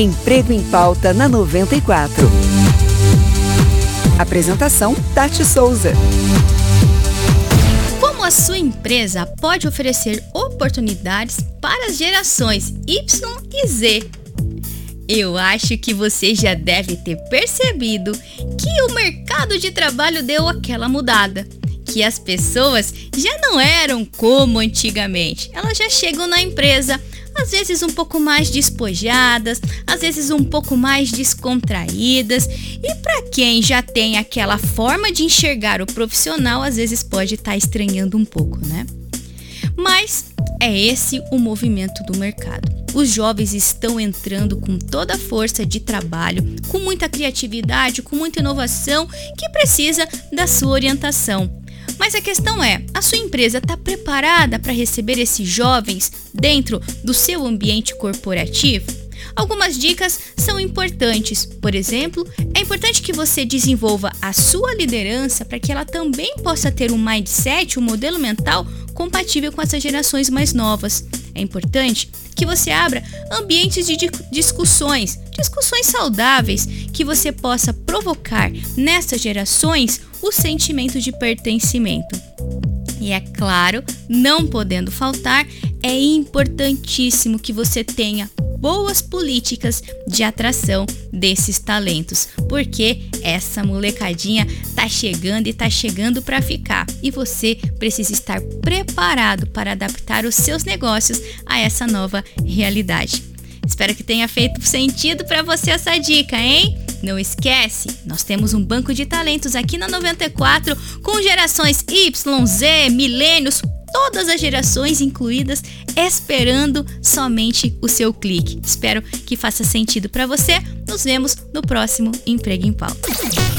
Emprego em Pauta na 94. Apresentação: Tati Souza. Como a sua empresa pode oferecer oportunidades para as gerações Y e Z? Eu acho que você já deve ter percebido que o mercado de trabalho deu aquela mudada que as pessoas já não eram como antigamente. Elas já chegam na empresa às vezes um pouco mais despojadas, às vezes um pouco mais descontraídas. E para quem já tem aquela forma de enxergar o profissional, às vezes pode estar tá estranhando um pouco, né? Mas é esse o movimento do mercado. Os jovens estão entrando com toda a força de trabalho, com muita criatividade, com muita inovação que precisa da sua orientação. Mas a questão é: a sua empresa está preparada para receber esses jovens dentro do seu ambiente corporativo? Algumas dicas são importantes. Por exemplo, é importante que você desenvolva a sua liderança para que ela também possa ter um mindset, um modelo mental compatível com essas gerações mais novas. É importante que você abra ambientes de discussões, discussões saudáveis, que você possa provocar nessas gerações o sentimento de pertencimento. E é claro, não podendo faltar, é importantíssimo que você tenha boas políticas de atração desses talentos, porque essa molecadinha tá chegando e tá chegando para ficar, e você precisa estar preparado para adaptar os seus negócios a essa nova realidade. Espero que tenha feito sentido para você essa dica, hein? Não esquece, nós temos um banco de talentos aqui na 94 com gerações Y, Z, milênios, todas as gerações incluídas, esperando somente o seu clique. Espero que faça sentido para você. Nos vemos no próximo Emprego em Pauta.